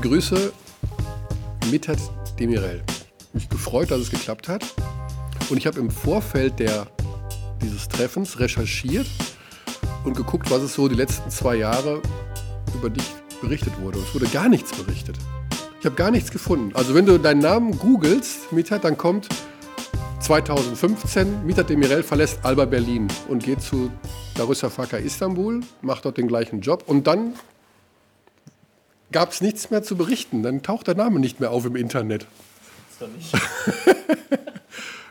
begrüße Mithat Demirel. Mich gefreut, dass es geklappt hat. Und ich habe im Vorfeld der, dieses Treffens recherchiert und geguckt, was es so die letzten zwei Jahre über dich berichtet wurde. es wurde gar nichts berichtet. Ich habe gar nichts gefunden. Also wenn du deinen Namen googelst, Mithat, dann kommt 2015, Mithat Demirel verlässt Alba Berlin und geht zu Darüsafaka Istanbul, macht dort den gleichen Job und dann gab es nichts mehr zu berichten. Dann taucht der Name nicht mehr auf im Internet. Das doch nicht.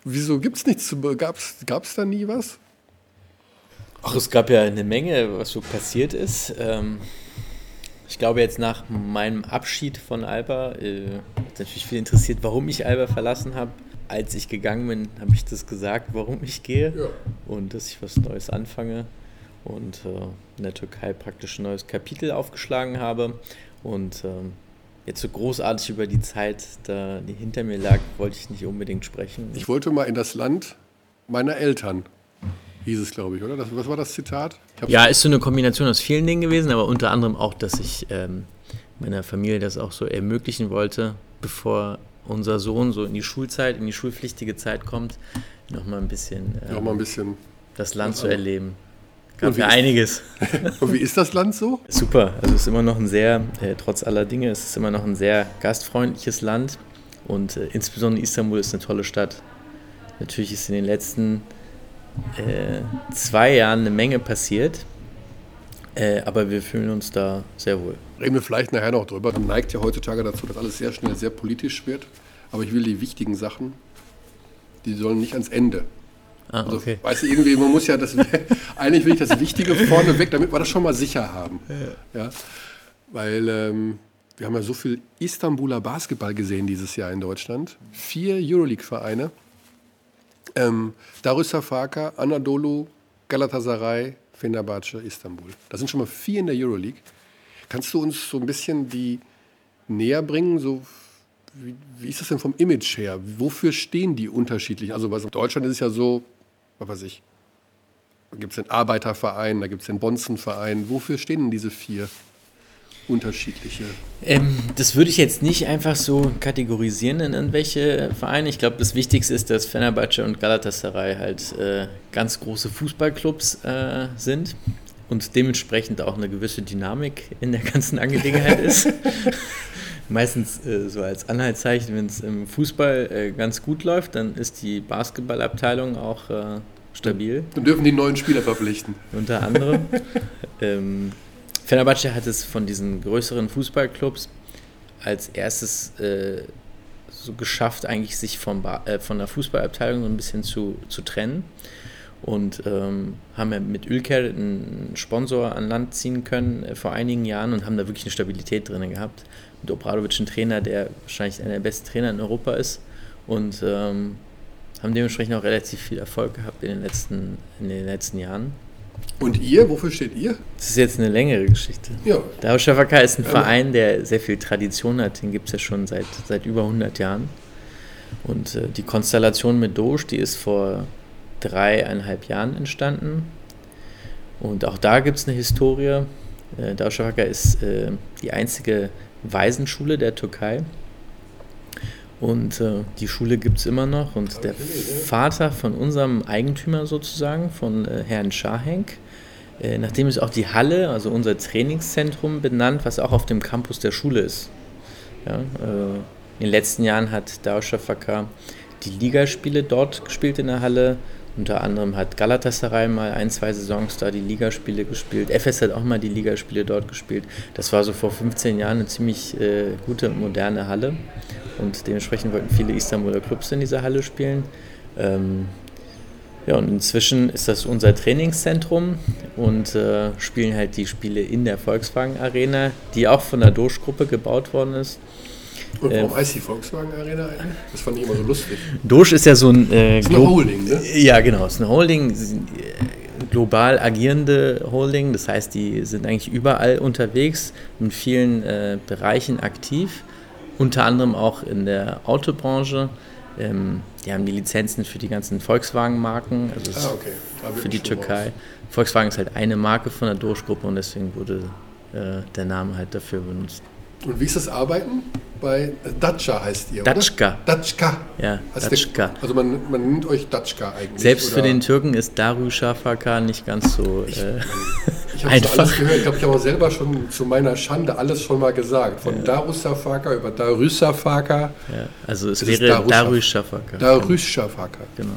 Wieso gibt es nichts zu Gab es da nie was? Ach, es gab ja eine Menge, was so passiert ist. Ähm, ich glaube, jetzt nach meinem Abschied von Alba äh, hat natürlich viel interessiert, warum ich Alba verlassen habe. Als ich gegangen bin, habe ich das gesagt, warum ich gehe ja. und dass ich was Neues anfange und äh, in der Türkei praktisch ein neues Kapitel aufgeschlagen habe. Und ähm, jetzt so großartig über die Zeit, da, die hinter mir lag, wollte ich nicht unbedingt sprechen. Ich wollte mal in das Land meiner Eltern, hieß es, glaube ich, oder? Das, was war das Zitat? Ja, ist so eine Kombination aus vielen Dingen gewesen, aber unter anderem auch, dass ich ähm, meiner Familie das auch so ermöglichen wollte, bevor unser Sohn so in die Schulzeit, in die schulpflichtige Zeit kommt, nochmal ein bisschen, ähm, noch mal ein bisschen das Land zu erleben. Gab ja einiges. Und wie ist das Land so? Super. Also es ist immer noch ein sehr, äh, trotz aller Dinge, es ist immer noch ein sehr gastfreundliches Land. Und äh, insbesondere Istanbul ist eine tolle Stadt. Natürlich ist in den letzten äh, zwei Jahren eine Menge passiert. Äh, aber wir fühlen uns da sehr wohl. Reden wir vielleicht nachher noch drüber. Man neigt ja heutzutage dazu, dass alles sehr schnell sehr politisch wird. Aber ich will die wichtigen Sachen, die sollen nicht ans Ende. Ah, also, okay. Also, weißt du, irgendwie, man muss ja das, eigentlich will ich das Wichtige vorne weg, damit wir das schon mal sicher haben. Ja. Weil ähm, wir haben ja so viel Istanbuler Basketball gesehen dieses Jahr in Deutschland. Vier Euroleague-Vereine. Ähm, Darüsafaka, Anadolu, Galatasaray, Fenerbahce, Istanbul. Das sind schon mal vier in der Euroleague. Kannst du uns so ein bisschen die näher bringen, so wie, wie, ist das denn vom Image her? Wofür stehen die unterschiedlich? Also in Deutschland ist es ja so, was weiß ich, da gibt es den Arbeiterverein, da gibt es den Bonzenverein. Wofür stehen denn diese vier unterschiedliche? Ähm, das würde ich jetzt nicht einfach so kategorisieren in irgendwelche Vereine. Ich glaube, das Wichtigste ist, dass Fenerbahce und Galatasaray halt äh, ganz große Fußballclubs äh, sind und dementsprechend auch eine gewisse Dynamik in der ganzen Angelegenheit ist. Meistens äh, so als Anhaltszeichen, wenn es im Fußball äh, ganz gut läuft, dann ist die Basketballabteilung auch äh, stabil. Dann dürfen die neuen Spieler verpflichten. Unter anderem. ähm, Fenerbahce hat es von diesen größeren Fußballclubs als erstes äh, so geschafft, eigentlich sich vom äh, von der Fußballabteilung so ein bisschen zu, zu trennen und ähm, haben ja mit Ülker einen Sponsor an Land ziehen können äh, vor einigen Jahren und haben da wirklich eine Stabilität drin gehabt. Obradovic ein Trainer, der wahrscheinlich einer der besten Trainer in Europa ist und ähm, haben dementsprechend auch relativ viel Erfolg gehabt in den letzten, in den letzten Jahren. Und ihr, wofür steht ihr? Das ist jetzt eine längere Geschichte. Ja. Der Schafaka ist ein ja. Verein, der sehr viel Tradition hat. Den gibt es ja schon seit, seit über 100 Jahren. Und äh, die Konstellation mit Doge, die ist vor dreieinhalb Jahren entstanden. Und auch da gibt es eine Historie. Äh, Darüşşafaka ist äh, die einzige Waisenschule der Türkei. Und äh, die Schule gibt es immer noch. Und der Vater von unserem Eigentümer sozusagen, von äh, Herrn Schahenk, äh, nachdem ist auch die Halle, also unser Trainingszentrum, benannt, was auch auf dem Campus der Schule ist. Ja, äh, in den letzten Jahren hat Darüşşafaka die Ligaspiele dort gespielt in der Halle. Unter anderem hat Galatasaray mal ein, zwei Saisons da die Ligaspiele gespielt. FS hat auch mal die Ligaspiele dort gespielt. Das war so vor 15 Jahren eine ziemlich äh, gute, moderne Halle. Und dementsprechend wollten viele Istanbuler Clubs in dieser Halle spielen. Ähm, ja, und inzwischen ist das unser Trainingszentrum und äh, spielen halt die Spiele in der Volkswagen Arena, die auch von der Doge-Gruppe gebaut worden ist. Und warum ähm, heißt die Volkswagen Arena eigentlich? Das fand ich immer so lustig. Doge ist ja so ein. Äh, ist eine Holding, ne? Ja, genau. Es ist eine Holding, äh, global agierende Holding. Das heißt, die sind eigentlich überall unterwegs, in vielen äh, Bereichen aktiv. Unter anderem auch in der Autobranche. Ähm, die haben die Lizenzen für die ganzen Volkswagen-Marken, also ah, okay. für die Türkei. Raus. Volkswagen ist halt eine Marke von der Doge-Gruppe und deswegen wurde äh, der Name halt dafür benutzt. Und wie ist das Arbeiten? Bei Datscha heißt ihr, Datschka. Datschka. Ja, heißt Datschka. Der, also man, man nennt euch Datschka eigentlich. Selbst oder? für den Türken ist Darüşşafaka nicht ganz so ich, äh, ich einfach. alles gehört. Ich glaube, ich habe auch selber schon zu meiner Schande alles schon mal gesagt. Von ja. Darüşşafaka über Darüşşafaka. Ja, also es wäre Darüşşafaka. Darüşşafaka. Genau.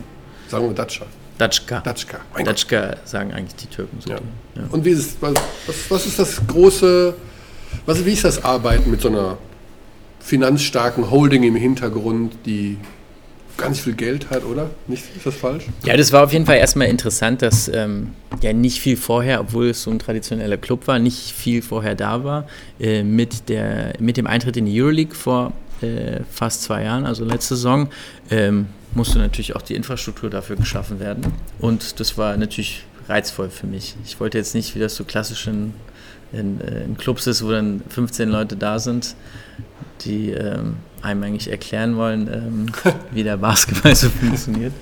Sagen wir Datscha. Datschka. Datschka. Datschka sagen eigentlich die Türken so. Ja. Ja. Und wie ist, was, was ist das große, was, wie ist das Arbeiten mit so einer finanzstarken Holding im Hintergrund, die ganz viel Geld hat, oder? Nicht, ist das falsch? Ja, das war auf jeden Fall erstmal interessant, dass ähm, ja nicht viel vorher, obwohl es so ein traditioneller Club war, nicht viel vorher da war. Äh, mit, der, mit dem Eintritt in die Euroleague vor äh, fast zwei Jahren, also letzte Saison, ähm, musste natürlich auch die Infrastruktur dafür geschaffen werden. Und das war natürlich reizvoll für mich. Ich wollte jetzt nicht, wie das so klassisch in, in, äh, in Clubs ist, wo dann 15 Leute da sind, die ähm, einem eigentlich erklären wollen, ähm, wie der Basketball so funktioniert.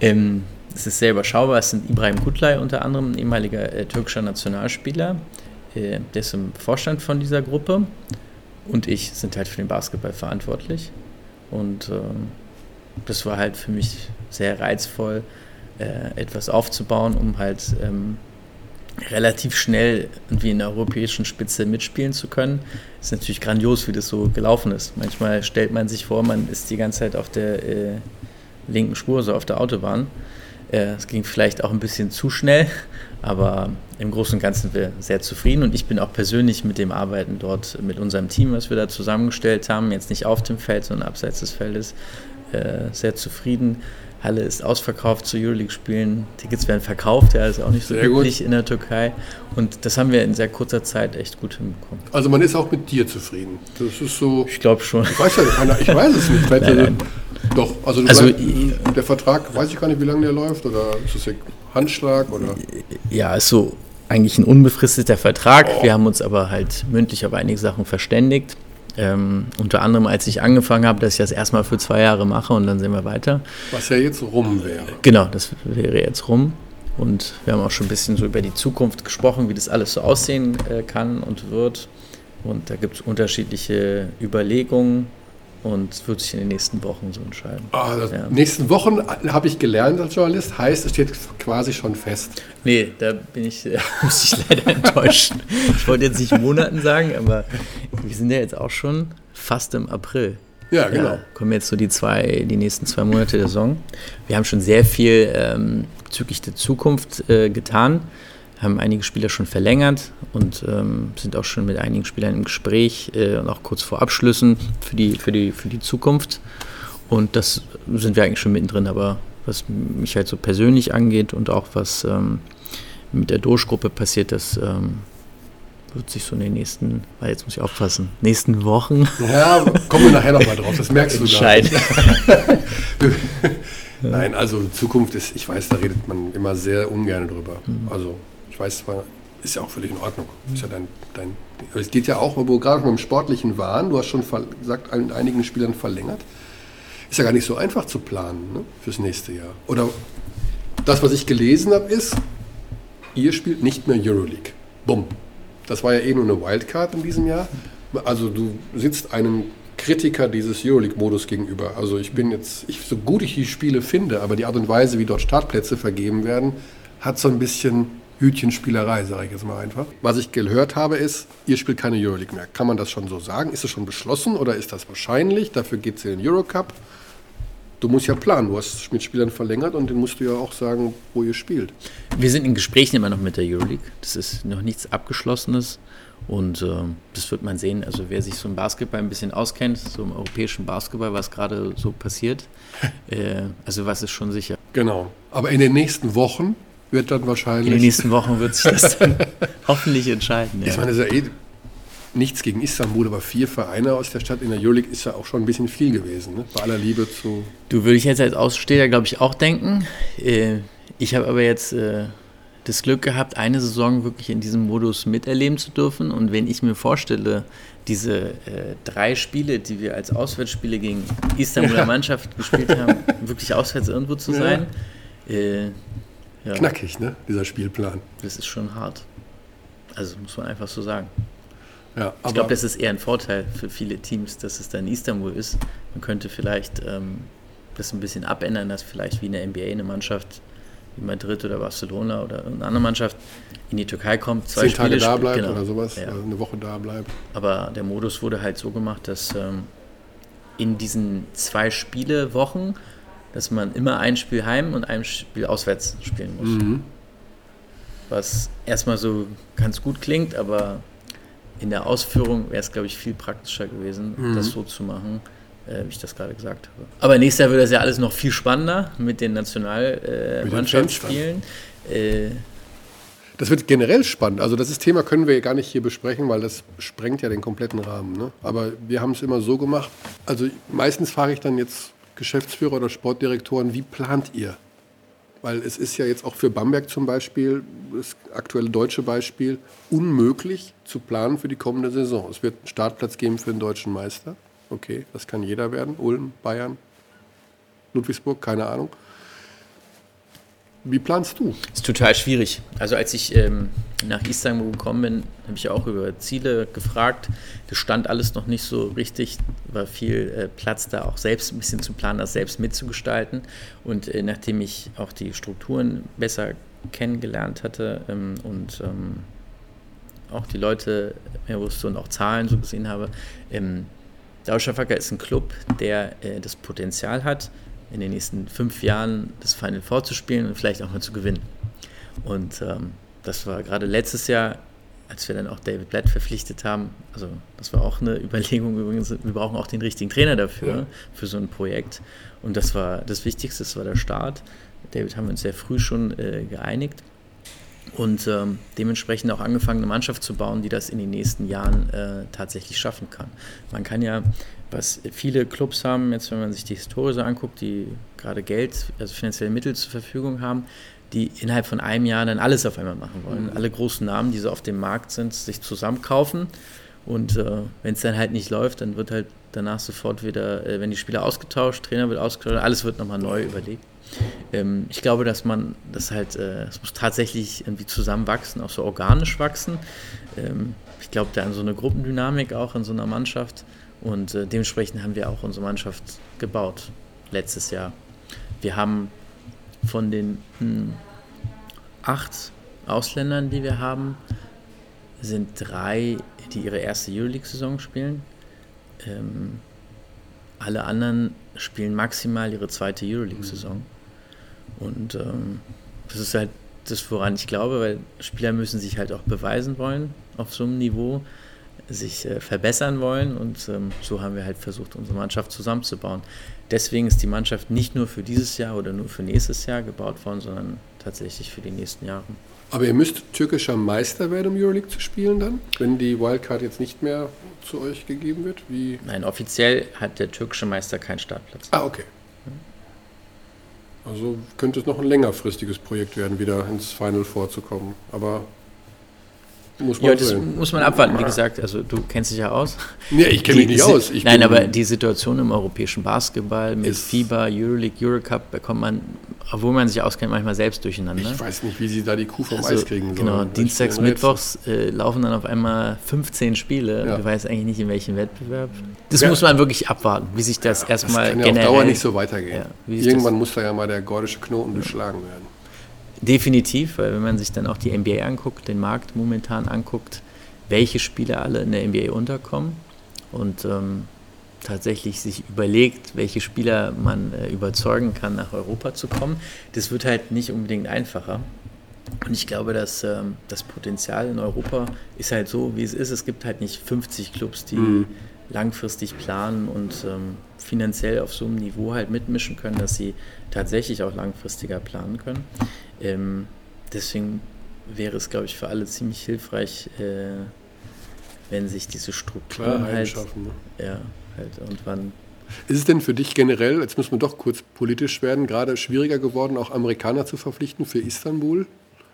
Ähm, es ist sehr überschaubar. Es sind Ibrahim Kutlay unter anderem, ein ehemaliger äh, türkischer Nationalspieler. Äh, der ist im Vorstand von dieser Gruppe. Und ich sind halt für den Basketball verantwortlich. Und ähm, das war halt für mich sehr reizvoll, äh, etwas aufzubauen, um halt ähm, relativ schnell irgendwie in der europäischen Spitze mitspielen zu können. Ist natürlich grandios, wie das so gelaufen ist. Manchmal stellt man sich vor, man ist die ganze Zeit auf der äh, linken Spur, so auf der Autobahn. Äh, es ging vielleicht auch ein bisschen zu schnell, aber im Großen und Ganzen sind wir sehr zufrieden und ich bin auch persönlich mit dem Arbeiten dort, mit unserem Team, was wir da zusammengestellt haben, jetzt nicht auf dem Feld, sondern abseits des Feldes, äh, sehr zufrieden. Halle ist ausverkauft zu Euroleague-Spielen. Tickets werden verkauft, ja, ist auch nicht so sehr üblich gut. in der Türkei. Und das haben wir in sehr kurzer Zeit echt gut hinbekommen. Also man ist auch mit dir zufrieden. Das ist so. Ich glaube schon. Ich weiß, ja, ich weiß es nicht. nein, nein. Doch, also, also bleibst, der Vertrag, weiß ich gar nicht, wie lange der läuft, oder ist das Handschlag? Oder? Ja, ist so eigentlich ein unbefristeter Vertrag. Oh. Wir haben uns aber halt mündlich auf einige Sachen verständigt. Ähm, unter anderem, als ich angefangen habe, dass ich das erstmal für zwei Jahre mache und dann sehen wir weiter. Was ja jetzt rum wäre. Genau, das wäre jetzt rum. Und wir haben auch schon ein bisschen so über die Zukunft gesprochen, wie das alles so aussehen äh, kann und wird. Und da gibt es unterschiedliche Überlegungen und es wird sich in den nächsten Wochen so entscheiden. Ah, ja. Nächsten Wochen habe ich gelernt als Journalist, heißt es steht quasi schon fest. Nee, da bin ich, muss ich leider enttäuschen. Ich wollte jetzt nicht Monaten sagen, aber wir sind ja jetzt auch schon fast im April. Ja, genau. Ja, kommen jetzt so die zwei, die nächsten zwei Monate der Saison. Wir haben schon sehr viel ähm, bezüglich der Zukunft äh, getan haben einige Spieler schon verlängert und ähm, sind auch schon mit einigen Spielern im Gespräch äh, und auch kurz vor Abschlüssen für die, für, die, für die Zukunft. Und das sind wir eigentlich schon mittendrin, aber was mich halt so persönlich angeht und auch was ähm, mit der Doge-Gruppe passiert, das ähm, wird sich so in den nächsten, weil jetzt muss ich aufpassen, nächsten Wochen. Ja, kommen wir nachher nochmal drauf, das merkst du Entscheiden. Nein, also Zukunft ist, ich weiß, da redet man immer sehr ungern drüber. Mhm. Also ich weiß ist ja auch völlig in Ordnung. Ist ja dein, dein, es geht ja auch, gerade beim Sportlichen waren, du hast schon gesagt, einigen Spielern verlängert. Ist ja gar nicht so einfach zu planen ne, fürs nächste Jahr. Oder das, was ich gelesen habe, ist, ihr spielt nicht mehr Euroleague. Bumm. Das war ja eh nur eine Wildcard in diesem Jahr. Also du sitzt einem Kritiker dieses Euroleague-Modus gegenüber. Also ich bin jetzt, ich, so gut ich die Spiele finde, aber die Art und Weise, wie dort Startplätze vergeben werden, hat so ein bisschen Hütchenspielerei, sage ich jetzt mal einfach. Was ich gehört habe, ist, ihr spielt keine Euroleague mehr. Kann man das schon so sagen? Ist es schon beschlossen oder ist das wahrscheinlich? Dafür geht es in den Eurocup. Du musst ja planen, du hast mit Spielern verlängert und dann musst du ja auch sagen, wo ihr spielt. Wir sind in Gesprächen immer noch mit der Euroleague. Das ist noch nichts Abgeschlossenes und äh, das wird man sehen. Also wer sich so im Basketball ein bisschen auskennt, so im europäischen Basketball, was gerade so passiert, äh, also was ist schon sicher. Genau. Aber in den nächsten Wochen wird dann wahrscheinlich. In den nächsten Wochen wird sich das dann hoffentlich entscheiden. Ja. Ich meine, das ist ja eh nichts gegen Istanbul, aber vier Vereine aus der Stadt in der Euroleague ist ja auch schon ein bisschen viel gewesen, ne? bei aller Liebe zu. Du würde ich jetzt als Aussteher, glaube ich, auch denken. Äh, ich habe aber jetzt äh, das Glück gehabt, eine Saison wirklich in diesem Modus miterleben zu dürfen. Und wenn ich mir vorstelle, diese äh, drei Spiele, die wir als Auswärtsspiele gegen Istanbuler Mannschaft gespielt haben, wirklich auswärts irgendwo zu sein. Ja. Ja. knackig, ne? dieser Spielplan. Das ist schon hart. Also muss man einfach so sagen. Ja, ich glaube, das ist eher ein Vorteil für viele Teams, dass es dann in Istanbul ist. Man könnte vielleicht ähm, das ein bisschen abändern, dass vielleicht wie in der NBA eine Mannschaft wie Madrid oder Barcelona oder eine andere Mannschaft in die Türkei kommt, zwei Zehn Tage Spiele da bleibt genau. oder sowas, ja. also eine Woche da bleibt. Aber der Modus wurde halt so gemacht, dass ähm, in diesen zwei Spielewochen, dass man immer ein Spiel heim und ein Spiel auswärts spielen muss. Mhm. Was erstmal so ganz gut klingt, aber in der Ausführung wäre es, glaube ich, viel praktischer gewesen, mhm. das so zu machen, äh, wie ich das gerade gesagt habe. Aber nächstes Jahr wird das ja alles noch viel spannender mit den Nationalmannschaftsspielen. Äh, das wird generell spannend. Also das ist Thema können wir gar nicht hier besprechen, weil das sprengt ja den kompletten Rahmen. Ne? Aber wir haben es immer so gemacht. Also meistens frage ich dann jetzt Geschäftsführer oder Sportdirektoren, wie plant ihr? Weil es ist ja jetzt auch für Bamberg zum Beispiel, das aktuelle deutsche Beispiel, unmöglich zu planen für die kommende Saison. Es wird einen Startplatz geben für den deutschen Meister. Okay, das kann jeder werden. Ulm, Bayern, Ludwigsburg, keine Ahnung. Wie planst du? Das ist total schwierig. Also als ich ähm, nach Istanbul gekommen bin, habe ich auch über Ziele gefragt. Das stand alles noch nicht so richtig, war viel äh, Platz da auch selbst ein bisschen zu planen, das selbst mitzugestalten. Und äh, nachdem ich auch die Strukturen besser kennengelernt hatte ähm, und ähm, auch die Leute mehr wusste und auch Zahlen so gesehen habe, ähm, Dauscherfacker ist ein Club, der äh, das Potenzial hat, in den nächsten fünf Jahren das Final Four zu spielen und vielleicht auch mal zu gewinnen. Und ähm, das war gerade letztes Jahr, als wir dann auch David Blatt verpflichtet haben. Also das war auch eine Überlegung übrigens. Wir brauchen auch den richtigen Trainer dafür, ja. für so ein Projekt. Und das war das Wichtigste, das war der Start. David haben wir uns sehr früh schon äh, geeinigt und ähm, dementsprechend auch angefangen, eine Mannschaft zu bauen, die das in den nächsten Jahren äh, tatsächlich schaffen kann. Man kann ja, was viele Clubs haben, jetzt wenn man sich die Historie so anguckt, die gerade Geld, also finanzielle Mittel zur Verfügung haben, die innerhalb von einem Jahr dann alles auf einmal machen wollen. Mhm. Alle großen Namen, die so auf dem Markt sind, sich zusammenkaufen. Und äh, wenn es dann halt nicht läuft, dann wird halt danach sofort wieder, äh, wenn die Spieler ausgetauscht, Trainer wird ausgetauscht, alles wird nochmal neu überlegt. Ähm, ich glaube, dass man das halt, äh, es muss tatsächlich irgendwie zusammenwachsen, auch so organisch wachsen. Ähm, ich glaube, da an so eine Gruppendynamik auch in so einer Mannschaft. Und äh, dementsprechend haben wir auch unsere Mannschaft gebaut letztes Jahr. Wir haben von den hm, acht Ausländern, die wir haben, sind drei, die ihre erste Euroleague-Saison spielen. Ähm, alle anderen spielen maximal ihre zweite Euroleague-Saison. Und ähm, das ist halt das, woran ich glaube, weil Spieler müssen sich halt auch beweisen wollen auf so einem Niveau, sich äh, verbessern wollen und ähm, so haben wir halt versucht, unsere Mannschaft zusammenzubauen. Deswegen ist die Mannschaft nicht nur für dieses Jahr oder nur für nächstes Jahr gebaut worden, sondern tatsächlich für die nächsten Jahre. Aber ihr müsst türkischer Meister werden, um Euroleague zu spielen dann, wenn die Wildcard jetzt nicht mehr zu euch gegeben wird? Wie? Nein, offiziell hat der türkische Meister keinen Startplatz. Ah, okay. Also könnte es noch ein längerfristiges Projekt werden, wieder ins Final vorzukommen. Aber muss man ja, das sehen. muss man abwarten. Wie gesagt, also du kennst dich ja aus. Nee, ich kenne mich nicht aus. Ich nein, aber die Situation im europäischen Basketball mit FIBA, Euroleague, Eurocup bekommt man, obwohl man sich auskennt, manchmal selbst durcheinander. Ich weiß nicht, wie sie da die Kuh vom also, Eis kriegen sollen. Genau, dienstags, mittwochs äh, laufen dann auf einmal 15 Spiele. Ja. Du weißt eigentlich nicht, in welchem Wettbewerb. Das ja. muss man wirklich abwarten, wie sich das ja, erstmal das kann ja generell... auf Dauer nicht so weitergehen. Irgendwann muss da ja mal der gordische Knoten durchschlagen werden. Definitiv, weil wenn man sich dann auch die NBA anguckt, den Markt momentan anguckt, welche Spieler alle in der NBA unterkommen und ähm, tatsächlich sich überlegt, welche Spieler man äh, überzeugen kann, nach Europa zu kommen, das wird halt nicht unbedingt einfacher. Und ich glaube, dass ähm, das Potenzial in Europa ist halt so, wie es ist. Es gibt halt nicht 50 Clubs, die mhm. langfristig planen und ähm, finanziell auf so einem Niveau halt mitmischen können, dass sie tatsächlich auch langfristiger planen können. Ähm, deswegen wäre es, glaube ich, für alle ziemlich hilfreich, äh, wenn sich diese Strukturen halt, schaffen, ne? ja, halt irgendwann ist es denn für dich generell, jetzt müssen wir doch kurz politisch werden, gerade schwieriger geworden, auch Amerikaner zu verpflichten für Istanbul,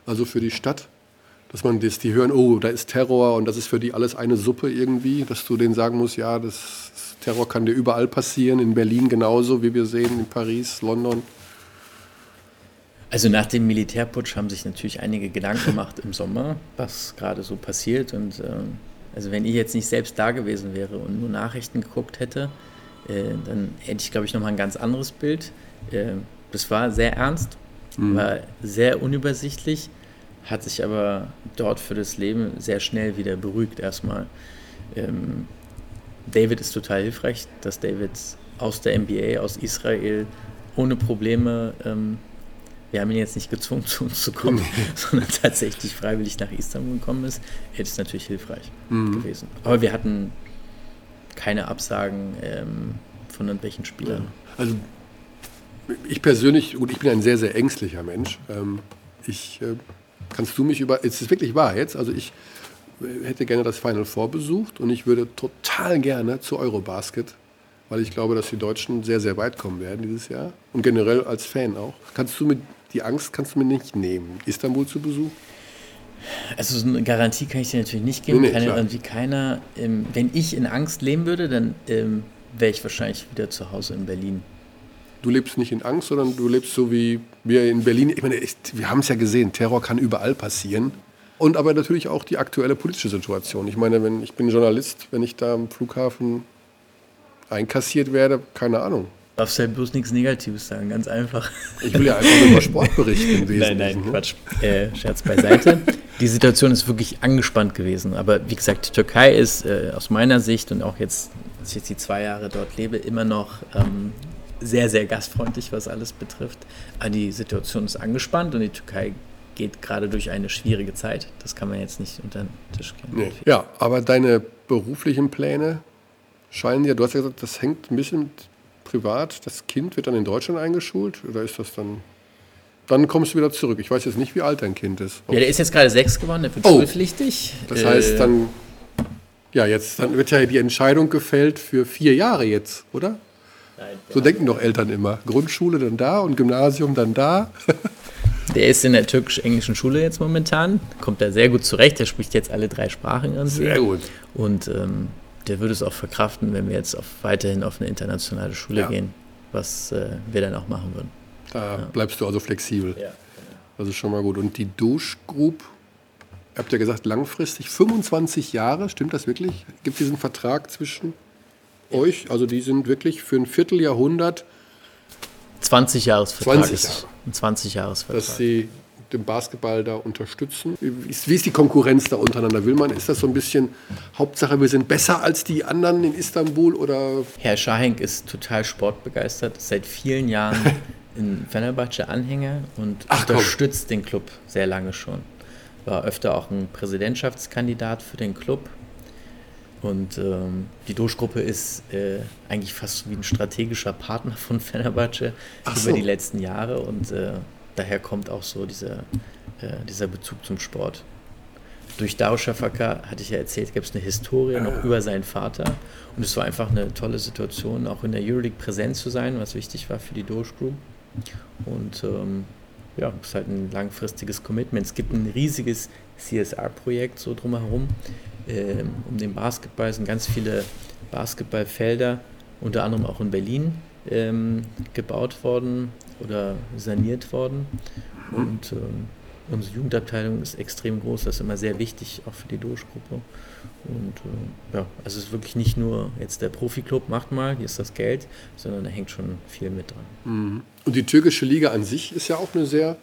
also für die Stadt? Dass man das, die hören, oh, da ist Terror und das ist für die alles eine Suppe irgendwie, dass du denen sagen musst, ja, das, Terror kann dir überall passieren, in Berlin genauso, wie wir sehen, in Paris, London. Also nach dem Militärputsch haben sich natürlich einige Gedanken gemacht im Sommer, was gerade so passiert. Und äh, Also wenn ich jetzt nicht selbst da gewesen wäre und nur Nachrichten geguckt hätte, äh, dann hätte ich, glaube ich, nochmal ein ganz anderes Bild. Äh, das war sehr ernst, mhm. war sehr unübersichtlich, hat sich aber dort für das Leben sehr schnell wieder beruhigt erstmal. Ähm, David ist total hilfreich, dass David aus der NBA, aus Israel ohne Probleme ähm, wir haben ihn jetzt nicht gezwungen, zu uns zu kommen, sondern tatsächlich freiwillig nach Istanbul gekommen ist, es natürlich hilfreich mhm. gewesen. Aber wir hatten keine Absagen ähm, von irgendwelchen Spielern. Also ich persönlich, gut, ich bin ein sehr, sehr ängstlicher Mensch. Ähm, ich, äh, kannst du mich über, es ist wirklich wahr jetzt, also ich äh, hätte gerne das Final Four besucht und ich würde total gerne zu Eurobasket weil ich glaube, dass die Deutschen sehr, sehr weit kommen werden dieses Jahr und generell als Fan auch. Kannst du mit die Angst kannst du mir nicht nehmen, Istanbul zu besuchen? Also so eine Garantie kann ich dir natürlich nicht geben. Nee, nee, kann irgendwie keiner. Ähm, wenn ich in Angst leben würde, dann ähm, wäre ich wahrscheinlich wieder zu Hause in Berlin. Du lebst nicht in Angst, sondern du lebst so wie wir in Berlin. Ich meine, ich, wir haben es ja gesehen, Terror kann überall passieren. Und aber natürlich auch die aktuelle politische Situation. Ich meine, wenn ich bin Journalist, wenn ich da am Flughafen einkassiert werde, keine Ahnung. Darfst ja bloß nichts Negatives sagen, ganz einfach. Ich will ja einfach nur über Sport berichten. Nein, nein, ne? Quatsch. Äh, Scherz beiseite. Die Situation ist wirklich angespannt gewesen. Aber wie gesagt, die Türkei ist äh, aus meiner Sicht und auch jetzt, als ich jetzt die zwei Jahre dort lebe, immer noch ähm, sehr, sehr gastfreundlich, was alles betrifft. Aber die Situation ist angespannt und die Türkei geht gerade durch eine schwierige Zeit. Das kann man jetzt nicht unter den Tisch kennen. Nee. Ja, aber deine beruflichen Pläne scheinen ja, du hast ja gesagt, das hängt ein bisschen privat. Das Kind wird dann in Deutschland eingeschult oder ist das dann dann kommst du wieder zurück. Ich weiß jetzt nicht, wie alt dein Kind ist. Ja, der ist jetzt gerade sechs geworden, der wird oh, schulpflichtig. Das heißt, dann, ja, jetzt dann wird ja die Entscheidung gefällt für vier Jahre jetzt, oder? Nein, so denken doch Eltern immer. Grundschule dann da und Gymnasium dann da. der ist in der türkisch-englischen Schule jetzt momentan, kommt da sehr gut zurecht. Der spricht jetzt alle drei Sprachen irgendwie. Sehr gut. Und ähm, der würde es auch verkraften, wenn wir jetzt auf, weiterhin auf eine internationale Schule ja. gehen, was äh, wir dann auch machen würden. Da ja. bleibst du also flexibel. Ja. Das ist schon mal gut. Und die Dusch Group, habt ihr gesagt, langfristig 25 Jahre, stimmt das wirklich? Gibt es diesen Vertrag zwischen euch? Also die sind wirklich für ein Vierteljahrhundert 20 Jahresvertrag 20 Jahre. Ein 20 Jahresvertrag. Dass sie den Basketball da unterstützen? Wie ist, die Konkurrenz da untereinander? Will man, ist das so ein bisschen Hauptsache, wir sind besser als die anderen in Istanbul oder? Herr Schahenk ist total sportbegeistert, seit vielen Jahren in Fenerbahce Anhänger und Ach, unterstützt komm. den Club sehr lange schon. War öfter auch ein Präsidentschaftskandidat für den Club. Und ähm, die Dosch-Gruppe ist äh, eigentlich fast wie ein strategischer Partner von Fenerbahce über so. die letzten Jahre. Und äh, daher kommt auch so dieser, äh, dieser Bezug zum Sport. Durch Darushafaka, hatte ich ja erzählt, gibt es eine Historie noch über seinen Vater. Und es war einfach eine tolle Situation, auch in der Euroleague präsent zu sein, was wichtig war für die Doge Group. Und ähm, ja, es ist halt ein langfristiges Commitment. Es gibt ein riesiges CSR-Projekt so drumherum. Ähm, um den Basketball sind ganz viele Basketballfelder, unter anderem auch in Berlin, ähm, gebaut worden oder saniert worden. Und ähm, unsere Jugendabteilung ist extrem groß, das ist immer sehr wichtig, auch für die Doge-Gruppe. Und äh, ja, also es ist wirklich nicht nur jetzt der Profi-Club macht mal, hier ist das Geld, sondern da hängt schon viel mit dran. Mhm. Und die türkische Liga an sich ist ja auch eine sehr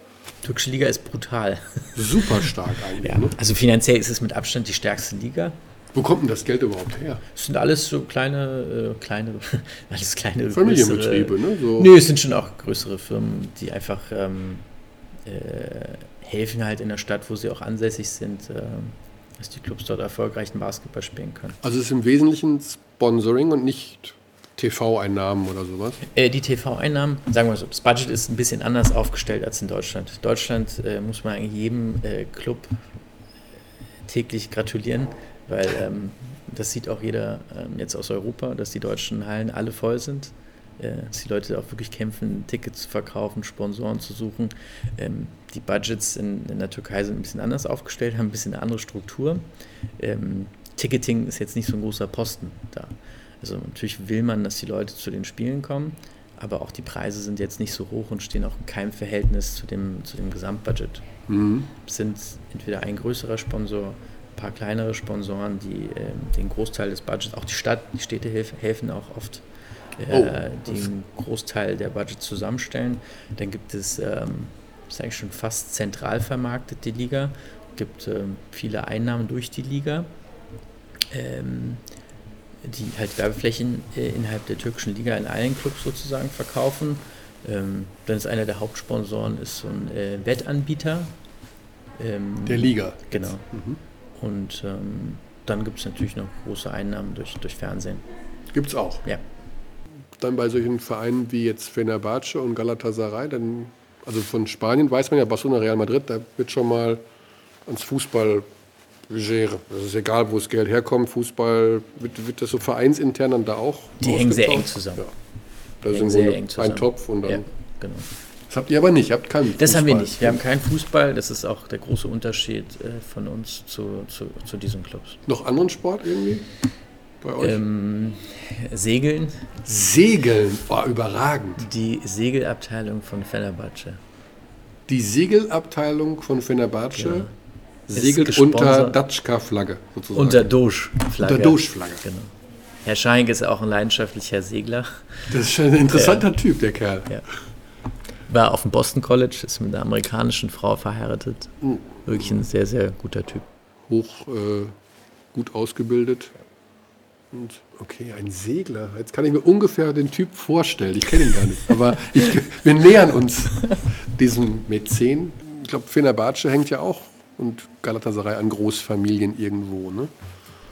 türkische Liga ist brutal. Super stark eigentlich. Ja, ne? Also finanziell ist es mit Abstand die stärkste Liga. Wo kommt denn das Geld überhaupt her? Es sind alles so kleine, äh, kleine, alles kleine Familienbetriebe, größere, ne? So. Nö, es sind schon auch größere Firmen, die einfach ähm, äh, helfen halt in der Stadt, wo sie auch ansässig sind, äh, dass die Clubs dort erfolgreichen Basketball spielen können. Also es ist im Wesentlichen Sponsoring und nicht TV-Einnahmen oder sowas? Äh, die TV-Einnahmen, sagen wir so, das Budget ist ein bisschen anders aufgestellt als in Deutschland. Deutschland äh, muss man eigentlich jedem äh, Club täglich gratulieren weil ähm, das sieht auch jeder ähm, jetzt aus Europa, dass die deutschen Hallen alle voll sind. Äh, dass die Leute auch wirklich kämpfen, Tickets zu verkaufen, Sponsoren zu suchen. Ähm, die Budgets in, in, der Türkei sind ein bisschen anders aufgestellt, haben ein bisschen eine andere Struktur. Ähm, Ticketing ist jetzt nicht so ein großer Posten da. Also natürlich will man, dass die Leute zu den Spielen kommen, aber auch die Preise sind jetzt nicht so hoch und stehen auch in keinem Verhältnis zu dem, zu dem Gesamtbudget. Mhm. Es sind entweder ein größerer Sponsor, paar kleinere Sponsoren, die äh, den Großteil des Budgets, auch die Stadt, die Städte helfen auch oft, äh, oh, einen Großteil der Budgets zusammenstellen. Dann gibt es, ähm, ist eigentlich schon fast zentral vermarktet, die Liga. Es gibt ähm, viele Einnahmen durch die Liga. Ähm, die halt Werbeflächen äh, innerhalb der türkischen Liga in allen Clubs sozusagen verkaufen. Ähm, dann ist einer der Hauptsponsoren ist so ein äh, Wettanbieter. Ähm, der Liga. Genau. Mhm. Und ähm, dann gibt es natürlich noch große Einnahmen durch, durch Fernsehen. Gibt es auch? Ja. Dann bei solchen Vereinen wie jetzt Fenerbahce und Galatasaray, dann, also von Spanien weiß man ja, Barcelona, Real Madrid, da wird schon mal ans Fußball Gere. Es ist egal, wo das Geld herkommt. Fußball, wird, wird das so vereinsintern dann da auch? Die hängen sehr eng zusammen. Ja. Das ist sehr eng zusammen. ein Topf und dann. Ja, genau. Das habt ihr aber nicht, ihr habt keinen Das haben wir nicht. Wir haben keinen Fußball, das ist auch der große Unterschied äh, von uns zu, zu, zu, diesen Clubs. Noch anderen Sport irgendwie? Bei euch? Ähm, Segeln. Segeln war überragend. Die Segelabteilung von Fenerbahce. Die Segelabteilung von Fenerbahce ja. Segelt unter Datschka-Flagge sozusagen. Unter Doge-Flagge. Unter Doge-Flagge. Genau. Herr Scheink ist auch ein leidenschaftlicher Segler. Das ist schon ein interessanter ja. Typ, der Kerl. Ja. War auf dem Boston College, ist mit einer amerikanischen Frau verheiratet. Mhm. Wirklich ein sehr, sehr guter Typ. Hoch, äh, gut ausgebildet. Und okay, ein Segler. Jetzt kann ich mir ungefähr den Typ vorstellen. Ich kenne ihn gar nicht. Aber ich, wir nähern uns diesem Mäzen. Ich glaube, Fenerbahce hängt ja auch und Galatasaray an Großfamilien irgendwo. Ne?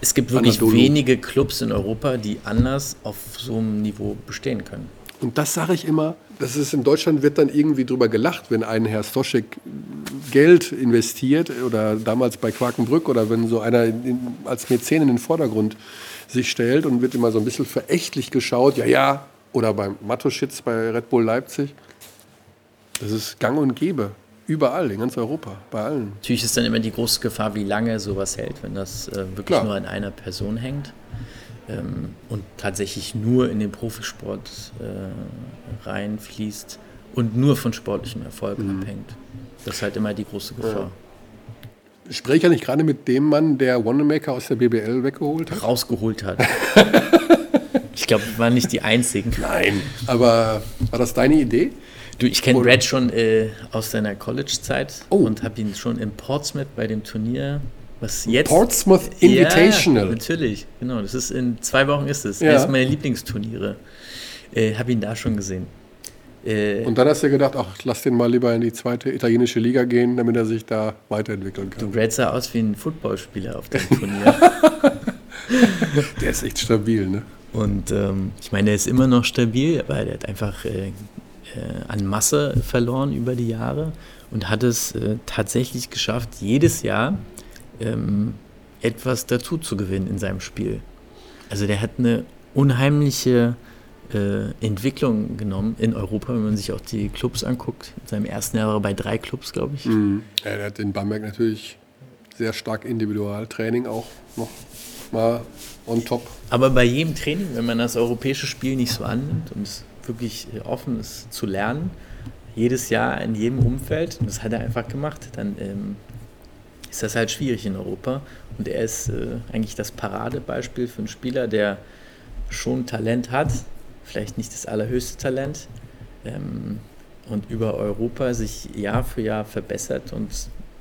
Es gibt wirklich Anadolu. wenige Clubs in Europa, die anders auf so einem Niveau bestehen können. Und das sage ich immer, das ist in Deutschland wird dann irgendwie drüber gelacht, wenn ein Herr Stoschek Geld investiert oder damals bei Quakenbrück oder wenn so einer in, als Mäzen in den Vordergrund sich stellt und wird immer so ein bisschen verächtlich geschaut, ja, ja, oder beim Matoschitz bei Red Bull Leipzig. Das ist gang und gäbe. Überall, in ganz Europa, bei allen. Natürlich ist dann immer die große Gefahr, wie lange sowas hält, wenn das äh, wirklich Klar. nur an einer Person hängt ähm, und tatsächlich nur in den Profisport äh, reinfließt und nur von sportlichem Erfolg mhm. abhängt. Das ist halt immer die große Gefahr. Ja. Spreche ja nicht gerade mit dem Mann, der Wannamaker aus der BBL weggeholt hat? Rausgeholt hat. ich glaube, wir waren nicht die Einzigen. Nein, aber war das deine Idee? Du, ich kenne Brad schon äh, aus seiner College-Zeit oh. und habe ihn schon in Portsmouth bei dem Turnier, was jetzt. Portsmouth Invitational. Ja, natürlich, genau. Das ist in zwei Wochen ist es. Ja. Eines meiner Lieblingsturniere. Äh, habe ihn da schon gesehen. Äh, und dann hast du gedacht, ach, lass den mal lieber in die zweite italienische Liga gehen, damit er sich da weiterentwickeln kann. Du, Brad sah aus wie ein Footballspieler auf dem Turnier. der ist echt stabil, ne? Und ähm, ich meine, er ist immer noch stabil, aber er hat einfach äh, an Masse verloren über die Jahre und hat es äh, tatsächlich geschafft, jedes Jahr ähm, etwas dazu zu gewinnen in seinem Spiel. Also der hat eine unheimliche äh, Entwicklung genommen in Europa, wenn man sich auch die Clubs anguckt. In seinem ersten Jahr war er bei drei Clubs, glaube ich. Mhm. Ja, der hat in Bamberg natürlich sehr stark Individualtraining auch noch mal on top. Aber bei jedem Training, wenn man das europäische Spiel nicht so annimmt und es wirklich offen ist zu lernen, jedes Jahr in jedem Umfeld, und das hat er einfach gemacht, dann ähm, ist das halt schwierig in Europa. Und er ist äh, eigentlich das Paradebeispiel für einen Spieler, der schon Talent hat, vielleicht nicht das allerhöchste Talent, ähm, und über Europa sich Jahr für Jahr verbessert und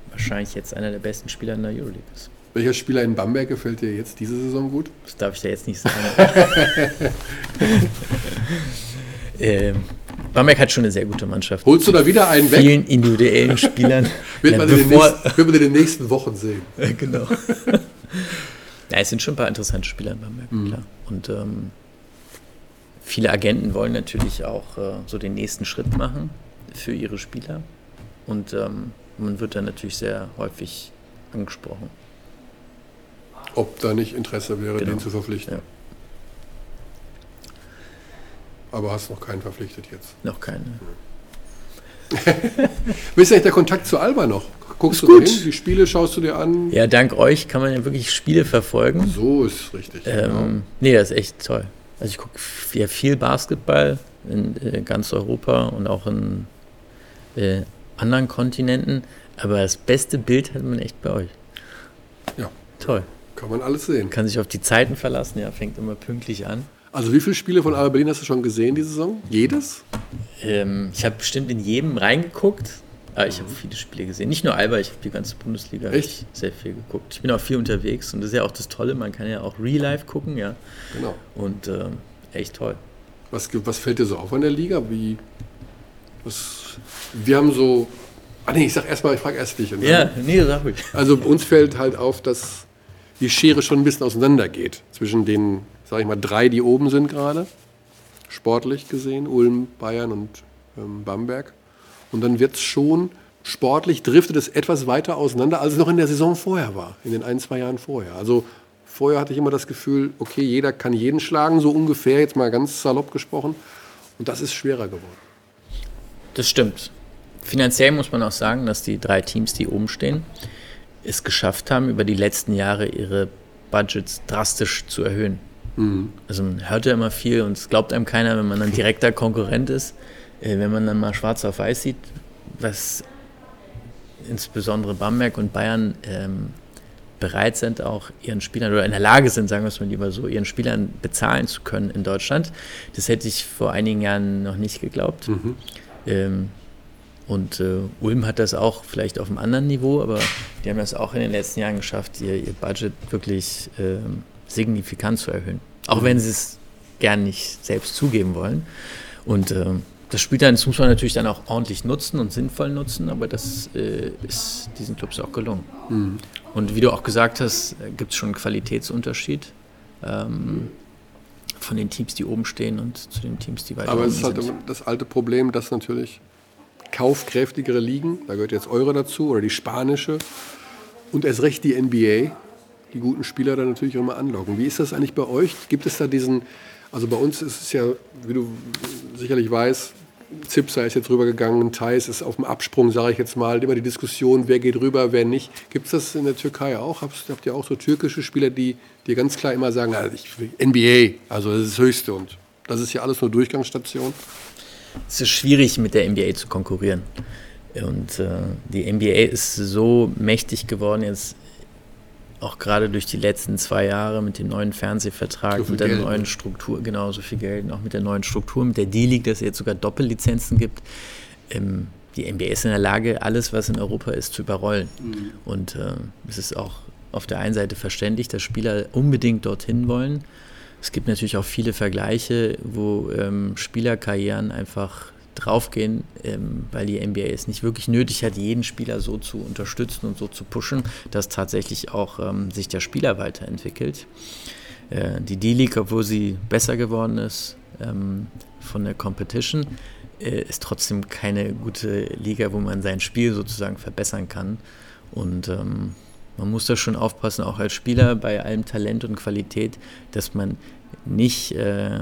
wahrscheinlich jetzt einer der besten Spieler in der Euroleague ist. Welcher Spieler in Bamberg gefällt dir jetzt diese Saison gut? Das darf ich dir jetzt nicht sagen. Ähm, Bamberg hat schon eine sehr gute Mannschaft. Holst du da wieder einen weg? Vielen individuellen Spielern. wird, man ja, in nächsten, wird man in den nächsten Wochen sehen. genau. ja, es sind schon ein paar interessante Spieler in Bamberg, mhm. klar. Und ähm, viele Agenten wollen natürlich auch äh, so den nächsten Schritt machen für ihre Spieler. Und ähm, man wird dann natürlich sehr häufig angesprochen. Ob da nicht Interesse wäre, genau. den zu verpflichten. Ja. Aber hast noch keinen verpflichtet jetzt? Noch keinen. Wie ist eigentlich der Kontakt zu Alba noch? Guckst ist du gut. hin? Die Spiele schaust du dir an? Ja, dank euch kann man ja wirklich Spiele verfolgen. So ist richtig. Ähm, genau. Nee, das ist echt toll. Also ich gucke ja viel Basketball in äh, ganz Europa und auch in äh, anderen Kontinenten. Aber das beste Bild hat man echt bei euch. Ja, Toll. Kann man alles sehen. Kann sich auf die Zeiten verlassen, ja, fängt immer pünktlich an. Also wie viele Spiele von Alba Berlin hast du schon gesehen diese Saison? Jedes? Ähm, ich habe bestimmt in jedem reingeguckt. Aber ich habe viele Spiele gesehen. Nicht nur Alba, ich habe die ganze Bundesliga Echt? sehr viel geguckt. Ich bin auch viel unterwegs und das ist ja auch das Tolle, man kann ja auch Real Life gucken, ja. Genau. Und ähm, echt toll. Was, was fällt dir so auf an der Liga? Wie, was, wir haben so. Ah nee, ich sag erstmal, ich frage erst dich. Ja, nee, sag ruhig. Also uns fällt halt auf, dass die Schere schon ein bisschen auseinander geht zwischen den, sag ich mal, drei, die oben sind gerade. Sportlich gesehen, Ulm, Bayern und ähm, Bamberg. Und dann wird es schon sportlich, driftet es etwas weiter auseinander, als es noch in der Saison vorher war, in den ein, zwei Jahren vorher. Also vorher hatte ich immer das Gefühl, okay, jeder kann jeden schlagen, so ungefähr, jetzt mal ganz salopp gesprochen. Und das ist schwerer geworden. Das stimmt. Finanziell muss man auch sagen, dass die drei Teams, die oben stehen, es geschafft haben, über die letzten Jahre ihre Budgets drastisch zu erhöhen. Mhm. Also man hört ja immer viel und es glaubt einem keiner, wenn man ein direkter Konkurrent ist. Äh, wenn man dann mal schwarz auf weiß sieht, was insbesondere Bamberg und Bayern ähm, bereit sind, auch ihren Spielern oder in der Lage sind, sagen wir es mal lieber so, ihren Spielern bezahlen zu können in Deutschland. Das hätte ich vor einigen Jahren noch nicht geglaubt. Mhm. Ähm, und äh, Ulm hat das auch vielleicht auf einem anderen Niveau, aber die haben das auch in den letzten Jahren geschafft, ihr, ihr Budget wirklich äh, signifikant zu erhöhen. Auch wenn sie es gern nicht selbst zugeben wollen. Und äh, das spielt dann, das muss man natürlich dann auch ordentlich nutzen und sinnvoll nutzen, aber das äh, ist diesen Clubs auch gelungen. Mhm. Und wie du auch gesagt hast, gibt es schon einen Qualitätsunterschied ähm, von den Teams, die oben stehen und zu den Teams, die weiter aber oben sind. Aber es ist halt das alte Problem, dass natürlich kaufkräftigere Ligen, da gehört jetzt eure dazu oder die spanische und erst recht die NBA, die guten Spieler dann natürlich auch immer anlocken. Wie ist das eigentlich bei euch? Gibt es da diesen, also bei uns ist es ja, wie du sicherlich weißt, Zipser ist jetzt rübergegangen, Thais ist auf dem Absprung, sage ich jetzt mal. Immer die Diskussion, wer geht rüber, wer nicht. Gibt es das in der Türkei auch? Habt, habt ihr auch so türkische Spieler, die dir ganz klar immer sagen, also ich, NBA, also das ist das Höchste und das ist ja alles nur Durchgangsstation? Es ist schwierig, mit der NBA zu konkurrieren. Und äh, die NBA ist so mächtig geworden jetzt auch gerade durch die letzten zwei Jahre mit dem neuen Fernsehvertrag, so mit der Geld, neuen ne? Struktur, genau so viel Geld, und auch mit der neuen Struktur, mit der D-League, dass es jetzt sogar Doppellizenzen gibt. Ähm, die NBA ist in der Lage, alles, was in Europa ist, zu überrollen. Mhm. Und äh, es ist auch auf der einen Seite verständlich, dass Spieler unbedingt dorthin wollen. Es gibt natürlich auch viele Vergleiche, wo ähm, Spielerkarrieren einfach draufgehen, ähm, weil die NBA es nicht wirklich nötig hat, jeden Spieler so zu unterstützen und so zu pushen, dass tatsächlich auch ähm, sich der Spieler weiterentwickelt. Äh, die D-League, obwohl sie besser geworden ist ähm, von der Competition, äh, ist trotzdem keine gute Liga, wo man sein Spiel sozusagen verbessern kann. Und ähm, man muss da schon aufpassen, auch als Spieler bei allem Talent und Qualität, dass man nicht äh, äh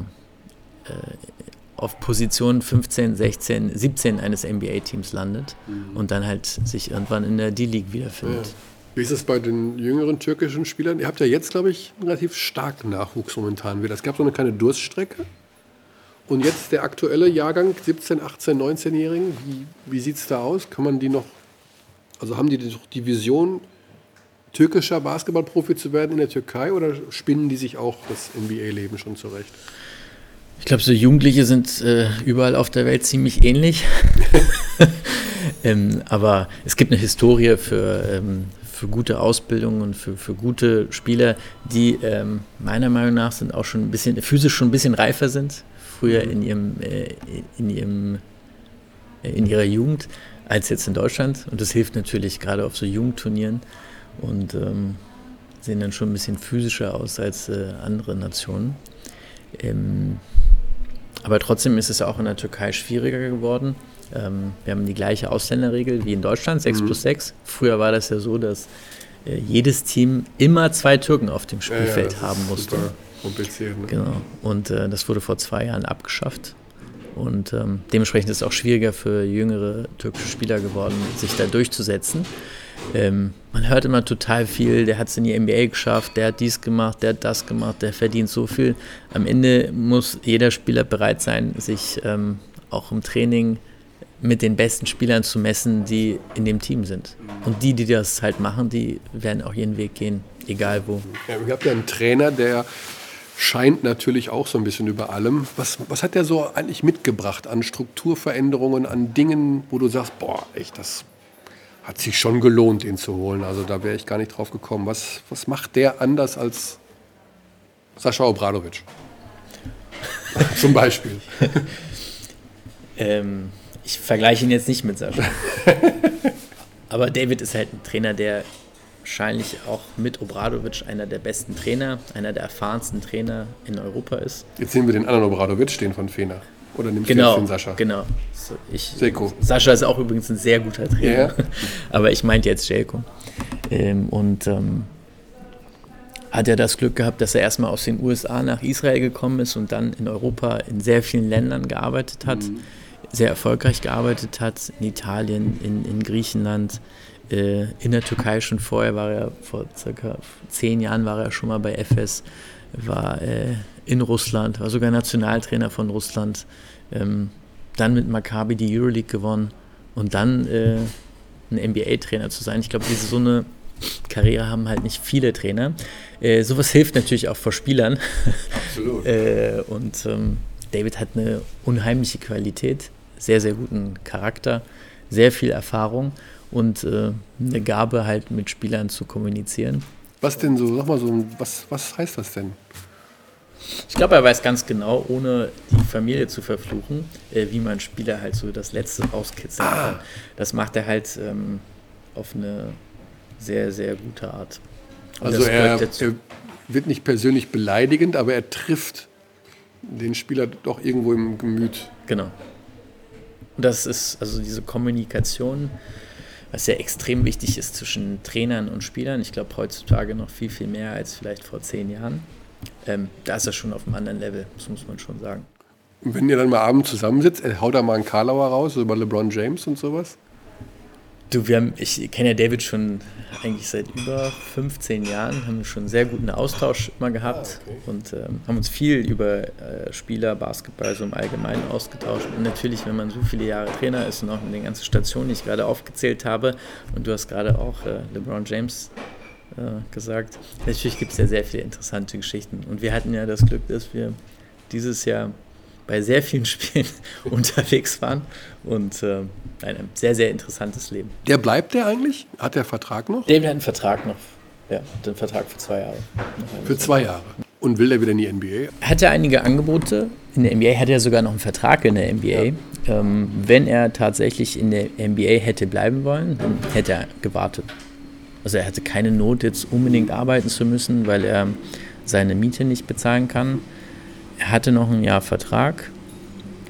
auf Position 15, 16, 17 eines NBA-Teams landet mhm. und dann halt sich irgendwann in der D-League wiederfindet. Ja. Wie ist es bei den jüngeren türkischen Spielern? Ihr habt ja jetzt, glaube ich, einen relativ starken Nachwuchs momentan wieder. Es gab so eine kleine Durststrecke. Und jetzt der aktuelle Jahrgang, 17, 18, 19-Jährigen, wie, wie sieht es da aus? Kann man die noch, also haben die die Vision, türkischer Basketballprofi zu werden in der Türkei oder spinnen die sich auch das NBA-Leben schon zurecht? Ich glaube, so Jugendliche sind äh, überall auf der Welt ziemlich ähnlich. ähm, aber es gibt eine Historie für, ähm, für gute Ausbildung und für, für gute Spieler, die ähm, meiner Meinung nach sind auch schon ein bisschen physisch schon ein bisschen reifer sind, früher mhm. in ihrem, äh, in ihrem äh, in ihrer Jugend als jetzt in Deutschland. Und das hilft natürlich gerade auf so Jugendturnieren und ähm, sehen dann schon ein bisschen physischer aus als äh, andere Nationen. Ähm, aber trotzdem ist es auch in der Türkei schwieriger geworden. Ähm, wir haben die gleiche Ausländerregel wie in Deutschland, 6 mhm. plus 6. Früher war das ja so, dass äh, jedes Team immer zwei Türken auf dem Spielfeld ja, ja, haben musste. Kompliziert, ne? Genau. Und äh, das wurde vor zwei Jahren abgeschafft. Und ähm, dementsprechend ist es auch schwieriger für jüngere türkische Spieler geworden, sich da durchzusetzen. Ähm, man hört immer total viel, der hat es in die NBA geschafft, der hat dies gemacht, der hat das gemacht, der verdient so viel. Am Ende muss jeder Spieler bereit sein, sich ähm, auch im Training mit den besten Spielern zu messen, die in dem Team sind. Und die, die das halt machen, die werden auch ihren Weg gehen, egal wo. Ja, ihr habt ja einen Trainer, der scheint natürlich auch so ein bisschen über allem. Was, was hat der so eigentlich mitgebracht an Strukturveränderungen, an Dingen, wo du sagst, boah, echt, das hat sich schon gelohnt, ihn zu holen. Also da wäre ich gar nicht drauf gekommen. Was, was macht der anders als Sascha Obradovic? Zum Beispiel. ähm, ich vergleiche ihn jetzt nicht mit Sascha. Aber David ist halt ein Trainer, der wahrscheinlich auch mit Obradovic einer der besten Trainer, einer der erfahrensten Trainer in Europa ist. Jetzt sehen wir den anderen Obradovic, den von Fener. Oder nimmst genau, du jetzt den Sascha? Genau. Ich, Seko. Sascha ist auch übrigens ein sehr guter Trainer. Ja. Aber ich meinte jetzt Jelko. Ähm, und ähm, hat er das Glück gehabt, dass er erstmal aus den USA nach Israel gekommen ist und dann in Europa in sehr vielen Ländern gearbeitet hat, mhm. sehr erfolgreich gearbeitet hat, in Italien, in, in Griechenland, äh, in der Türkei schon vorher, war er vor circa zehn Jahren war er schon mal bei FS, war äh, in Russland, war sogar Nationaltrainer von Russland, ähm, dann mit Maccabi die Euroleague gewonnen und dann äh, ein NBA-Trainer zu sein. Ich glaube, diese so eine Karriere haben halt nicht viele Trainer. Äh, sowas hilft natürlich auch vor Spielern. Absolut. äh, und ähm, David hat eine unheimliche Qualität, sehr, sehr guten Charakter, sehr viel Erfahrung und äh, eine Gabe halt mit Spielern zu kommunizieren. Was denn so, sag mal so, was, was heißt das denn? Ich glaube, er weiß ganz genau, ohne die Familie zu verfluchen, äh, wie man Spieler halt so das Letzte rauskitzeln ah. kann. Das macht er halt ähm, auf eine sehr, sehr gute Art. Und also er, er, wird nicht persönlich beleidigend, aber er trifft den Spieler doch irgendwo im Gemüt. Genau. Und das ist also diese Kommunikation, was ja extrem wichtig ist zwischen Trainern und Spielern. Ich glaube heutzutage noch viel, viel mehr als vielleicht vor zehn Jahren. Ähm, da ist er schon auf einem anderen Level, das muss man schon sagen. Wenn ihr dann mal abends zusammensitzt, haut er mal einen Karlauer raus über LeBron James und sowas? Du, wir haben, ich kenne ja David schon eigentlich seit über 15 Jahren, haben schon einen sehr guten Austausch immer gehabt ah, okay. und ähm, haben uns viel über äh, Spieler, Basketball so im Allgemeinen ausgetauscht. Und natürlich, wenn man so viele Jahre Trainer ist und auch in den ganzen Stationen, die ich gerade aufgezählt habe, und du hast gerade auch äh, LeBron James äh, gesagt, natürlich gibt es ja sehr viele interessante Geschichten. Und wir hatten ja das Glück, dass wir dieses Jahr bei sehr vielen Spielen unterwegs waren und äh, ein sehr, sehr interessantes Leben. Der bleibt der eigentlich? Hat der Vertrag noch? Der hat einen Vertrag noch. Ja, den Vertrag für zwei Jahre. Für zwei Jahre. Und will der wieder in die NBA? Er hatte einige Angebote in der NBA, hat er sogar noch einen Vertrag in der NBA. Ja. Ähm, wenn er tatsächlich in der NBA hätte bleiben wollen, dann hätte er gewartet. Also er hatte keine Not, jetzt unbedingt arbeiten zu müssen, weil er seine Miete nicht bezahlen kann. Er hatte noch ein Jahr Vertrag.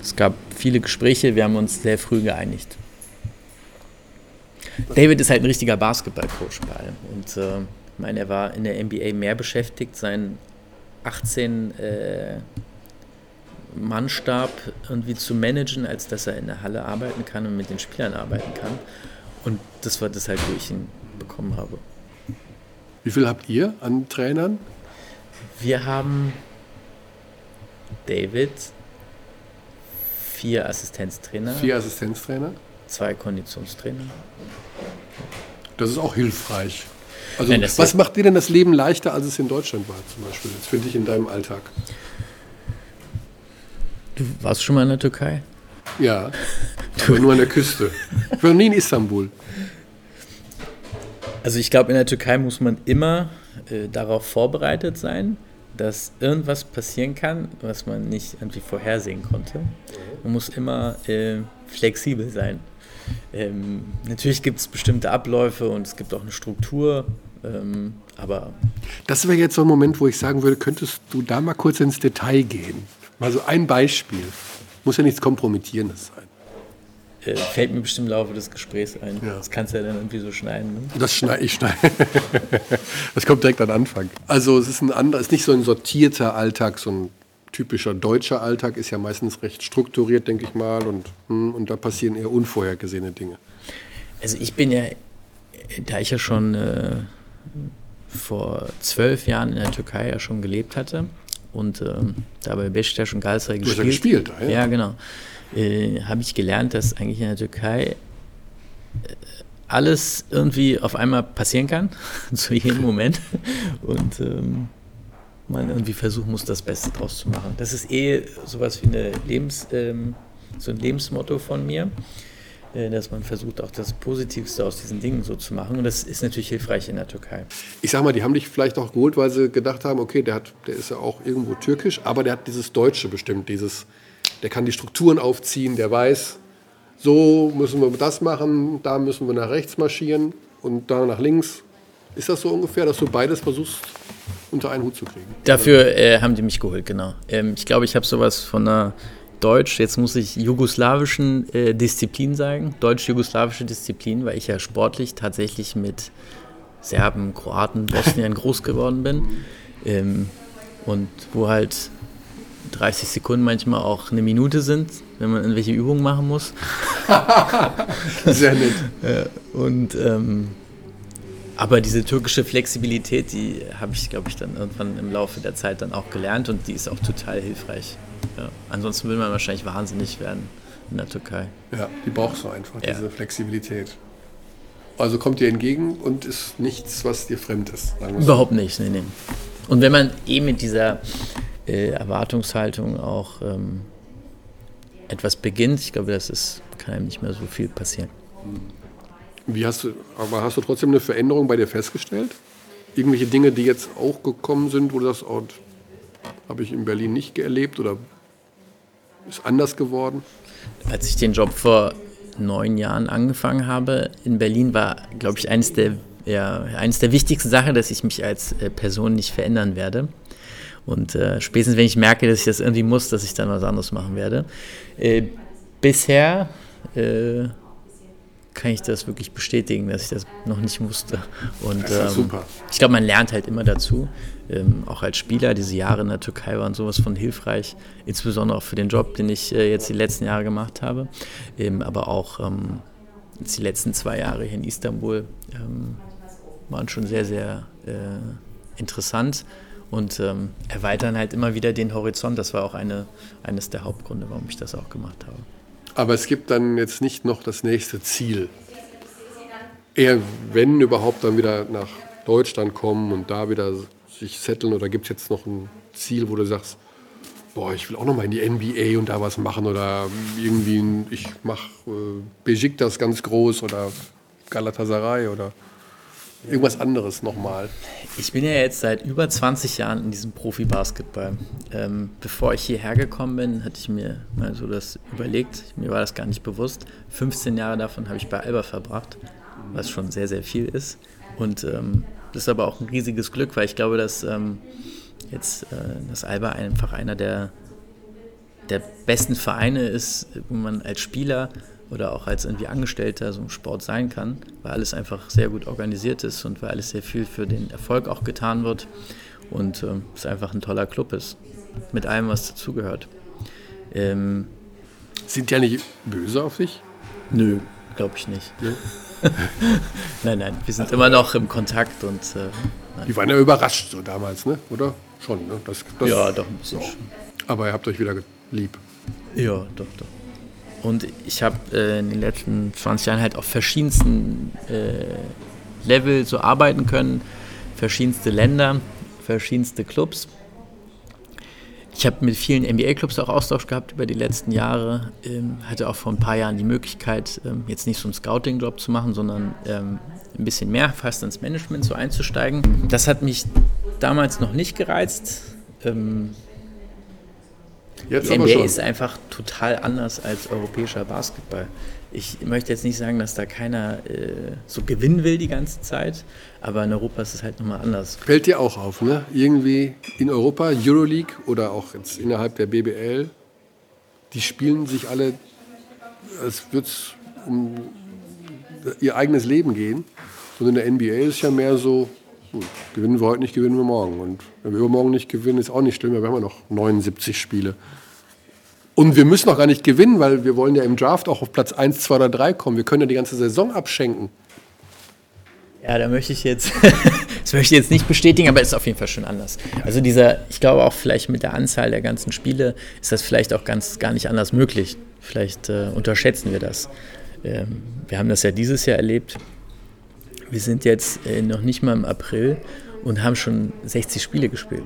Es gab viele Gespräche, wir haben uns sehr früh geeinigt. David ist halt ein richtiger Basketballcoach bei allem. Und äh, ich meine, er war in der NBA mehr beschäftigt, seinen 18 äh, Mannstab irgendwie zu managen, als dass er in der Halle arbeiten kann und mit den Spielern arbeiten kann. Und das war das halt, ich ihn bekommen habe. Wie viel habt ihr an Trainern? Wir haben David, vier Assistenztrainer. Vier Assistenztrainer? Zwei Konditionstrainer. Das ist auch hilfreich. Also, Nein, was macht dir denn das Leben leichter, als es in Deutschland war, zum Beispiel? Jetzt finde ich in deinem Alltag. Du warst schon mal in der Türkei? Ja, aber nur an der Küste. Ich war nie in Istanbul. Also ich glaube, in der Türkei muss man immer äh, darauf vorbereitet sein, dass irgendwas passieren kann, was man nicht irgendwie vorhersehen konnte. Man muss immer äh, flexibel sein. Ähm, natürlich gibt es bestimmte Abläufe und es gibt auch eine Struktur, ähm, aber. Das wäre jetzt so ein Moment, wo ich sagen würde, könntest du da mal kurz ins Detail gehen? Mal so ein Beispiel. Muss ja nichts Kompromittierendes sein. Äh, fällt mir bestimmt im Laufe des Gesprächs ein. Ja. Das kannst du ja dann irgendwie so schneiden. Ne? Das schneide ich schneide. das kommt direkt an Anfang. Also es ist ein anderer, ist nicht so ein sortierter Alltag, so ein typischer deutscher Alltag ist ja meistens recht strukturiert, denke ich mal, und, hm, und da passieren eher unvorhergesehene Dinge. Also ich bin ja, da ich ja schon äh, vor zwölf Jahren in der Türkei ja schon gelebt hatte, und ähm, da bei Beşiktaş und Galatasaray gespielt. Du hast ja gespielt, ja. Ja, genau. Äh, habe ich gelernt, dass eigentlich in der Türkei äh, alles irgendwie auf einmal passieren kann, zu jedem Moment. Und ähm, man irgendwie versuchen muss, das Beste draus zu machen. Das ist eh sowas wie eine Lebens, ähm, so ein Lebensmotto von mir, äh, dass man versucht, auch das Positivste aus diesen Dingen so zu machen. Und das ist natürlich hilfreich in der Türkei. Ich sag mal, die haben dich vielleicht auch geholt, weil sie gedacht haben, okay, der, hat, der ist ja auch irgendwo türkisch, aber der hat dieses Deutsche bestimmt, dieses, der kann die Strukturen aufziehen, der weiß, so müssen wir das machen, da müssen wir nach rechts marschieren und da nach links. Ist das so ungefähr, dass du beides versuchst unter einen Hut zu kriegen? Dafür äh, haben die mich geholt, genau. Ähm, ich glaube, ich habe sowas von einer Deutsch, jetzt muss ich jugoslawischen äh, Disziplin sagen, deutsch-jugoslawische Disziplin, weil ich ja sportlich tatsächlich mit Serben, Kroaten, Bosnien groß geworden bin. Ähm, und wo halt 30 Sekunden manchmal auch eine Minute sind, wenn man irgendwelche Übungen machen muss. Sehr nett. und ähm, aber diese türkische Flexibilität, die habe ich, glaube ich, dann irgendwann im Laufe der Zeit dann auch gelernt und die ist auch total hilfreich. Ja. Ansonsten würde man wahrscheinlich wahnsinnig werden in der Türkei. Ja, die brauchst du einfach, ja. diese Flexibilität. Also kommt dir entgegen und ist nichts, was dir fremd ist. Überhaupt nicht, nee, nee. Und wenn man eh mit dieser äh, Erwartungshaltung auch ähm, etwas beginnt, ich glaube, das ist, kann einem nicht mehr so viel passieren. Wie hast du, aber hast du trotzdem eine Veränderung bei dir festgestellt? Irgendwelche Dinge, die jetzt auch gekommen sind, wo du sagst, oh, habe ich in Berlin nicht erlebt oder ist anders geworden? Als ich den Job vor neun Jahren angefangen habe in Berlin, war, glaube ich, eines der, ja, eines der wichtigsten Sachen, dass ich mich als äh, Person nicht verändern werde. Und äh, spätestens, wenn ich merke, dass ich das irgendwie muss, dass ich dann was anderes machen werde. Äh, bisher äh, kann ich das wirklich bestätigen, dass ich das noch nicht musste. Und ähm, super. ich glaube, man lernt halt immer dazu. Ähm, auch als Spieler, diese Jahre in der Türkei waren sowas von hilfreich, insbesondere auch für den Job, den ich äh, jetzt die letzten Jahre gemacht habe. Ähm, aber auch ähm, die letzten zwei Jahre hier in Istanbul ähm, waren schon sehr, sehr äh, interessant und ähm, erweitern halt immer wieder den Horizont. Das war auch eine, eines der Hauptgründe, warum ich das auch gemacht habe. Aber es gibt dann jetzt nicht noch das nächste Ziel. Eher, wenn überhaupt, dann wieder nach Deutschland kommen und da wieder sich setteln. Oder gibt es jetzt noch ein Ziel, wo du sagst, boah, ich will auch noch mal in die NBA und da was machen oder irgendwie, ich mache äh, Besiktas ganz groß oder Galatasaray oder irgendwas anderes nochmal? Ich bin ja jetzt seit über 20 Jahren in diesem Profi-Basketball. Ähm, bevor ich hierher gekommen bin, hatte ich mir mal so das überlegt. Mir war das gar nicht bewusst. 15 Jahre davon habe ich bei Alba verbracht, was schon sehr, sehr viel ist. Und ähm, das ist aber auch ein riesiges Glück, weil ich glaube, dass ähm, jetzt äh, das Alba einfach einer der, der besten Vereine ist, wo man als Spieler oder auch als irgendwie Angestellter so im Sport sein kann, weil alles einfach sehr gut organisiert ist und weil alles sehr viel für den Erfolg auch getan wird und ähm, es einfach ein toller Club ist, mit allem, was dazugehört. Ähm, Sind die ja nicht böse auf dich? Nö, glaube ich nicht. Ja. nein, nein, wir sind also, immer noch im Kontakt und. Äh, die waren ja überrascht so damals, ne? Oder? Schon, ne? Das, das, ja, doch ein bisschen. Ja. Aber ihr habt euch wieder lieb. Ja, doch, doch. Und ich habe äh, in den letzten 20 Jahren halt auf verschiedensten äh, Level so arbeiten können, verschiedenste Länder, verschiedenste Clubs. Ich habe mit vielen NBA-Clubs auch Austausch gehabt über die letzten Jahre. Ähm, hatte auch vor ein paar Jahren die Möglichkeit, ähm, jetzt nicht so einen Scouting-Job zu machen, sondern ähm, ein bisschen mehr fast ins Management so einzusteigen. Das hat mich damals noch nicht gereizt. Ähm, Jetzt die NBA ist einfach total anders als europäischer Basketball. Ich möchte jetzt nicht sagen, dass da keiner äh, so gewinnen will die ganze Zeit, aber in Europa ist es halt nochmal anders. Fällt dir auch auf, ne? Irgendwie in Europa, Euroleague oder auch jetzt innerhalb der BBL, die spielen sich alle, es um ihr eigenes Leben gehen. Und in der NBA ist es ja mehr so, gut, gewinnen wir heute nicht, gewinnen wir morgen. Und wenn wir übermorgen nicht gewinnen, ist auch nicht schlimm, wir haben ja noch 79 Spiele. Und wir müssen auch gar nicht gewinnen, weil wir wollen ja im Draft auch auf Platz 1, 2 oder 3 kommen. Wir können ja die ganze Saison abschenken. Ja, da möchte ich jetzt Das möchte ich jetzt nicht bestätigen, aber es ist auf jeden Fall schon anders. Also dieser, ich glaube auch vielleicht mit der Anzahl der ganzen Spiele ist das vielleicht auch ganz gar nicht anders möglich. Vielleicht äh, unterschätzen wir das. Ähm, wir haben das ja dieses Jahr erlebt. Wir sind jetzt äh, noch nicht mal im April und haben schon 60 Spiele gespielt.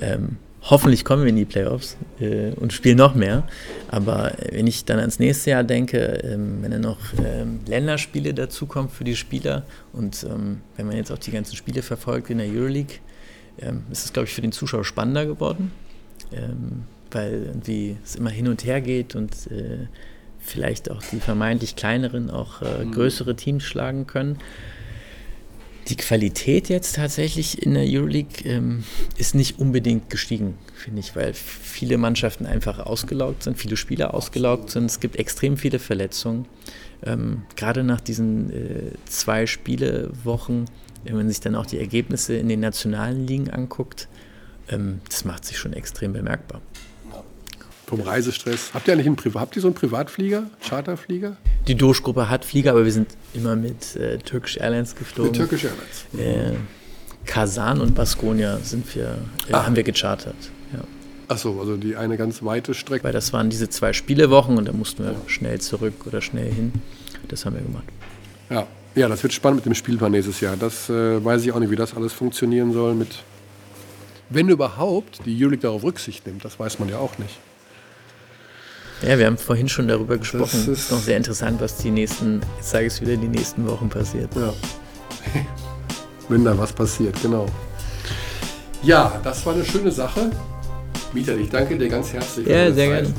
Ähm, hoffentlich kommen wir in die Playoffs äh, und spielen noch mehr. Aber wenn ich dann ans nächste Jahr denke, ähm, wenn dann noch ähm, Länderspiele dazukommen für die Spieler und ähm, wenn man jetzt auch die ganzen Spiele verfolgt in der Euroleague, ähm, ist es, glaube ich, für den Zuschauer spannender geworden, ähm, weil irgendwie es immer hin und her geht und äh, vielleicht auch die vermeintlich kleineren auch äh, mhm. größere Teams schlagen können. Die Qualität jetzt tatsächlich in der Euroleague ähm, ist nicht unbedingt gestiegen, finde ich, weil viele Mannschaften einfach ausgelaugt sind, viele Spieler ausgelaugt sind. Es gibt extrem viele Verletzungen. Ähm, gerade nach diesen äh, zwei Spielewochen, wenn man sich dann auch die Ergebnisse in den nationalen Ligen anguckt, ähm, das macht sich schon extrem bemerkbar. Vom Reisestress. Habt ihr eigentlich einen Privat, habt ihr so einen Privatflieger, Charterflieger? Die Doge-Gruppe hat Flieger, aber wir sind immer mit äh, Turkish Airlines geflogen. Mit Turkish Airlines. Äh, Kasan und Baskonia sind wir, äh, haben wir gechartert. Ja. Achso, also die eine ganz weite Strecke. Weil das waren diese zwei Spielewochen und da mussten wir schnell zurück oder schnell hin. Das haben wir gemacht. Ja, ja das wird spannend mit dem Spielplan nächstes Jahr. Das äh, weiß ich auch nicht, wie das alles funktionieren soll mit. Wenn überhaupt die Euroleague darauf Rücksicht nimmt, das weiß man ja auch nicht. Ja, wir haben vorhin schon darüber gesprochen. Es ist, ist noch sehr interessant, was die nächsten, jetzt sage ich es wieder, die nächsten Wochen passiert. Ja. Wenn da was passiert, genau. Ja, das war eine schöne Sache. Mieter, ich danke dir ganz herzlich. Ja, sehr gerne.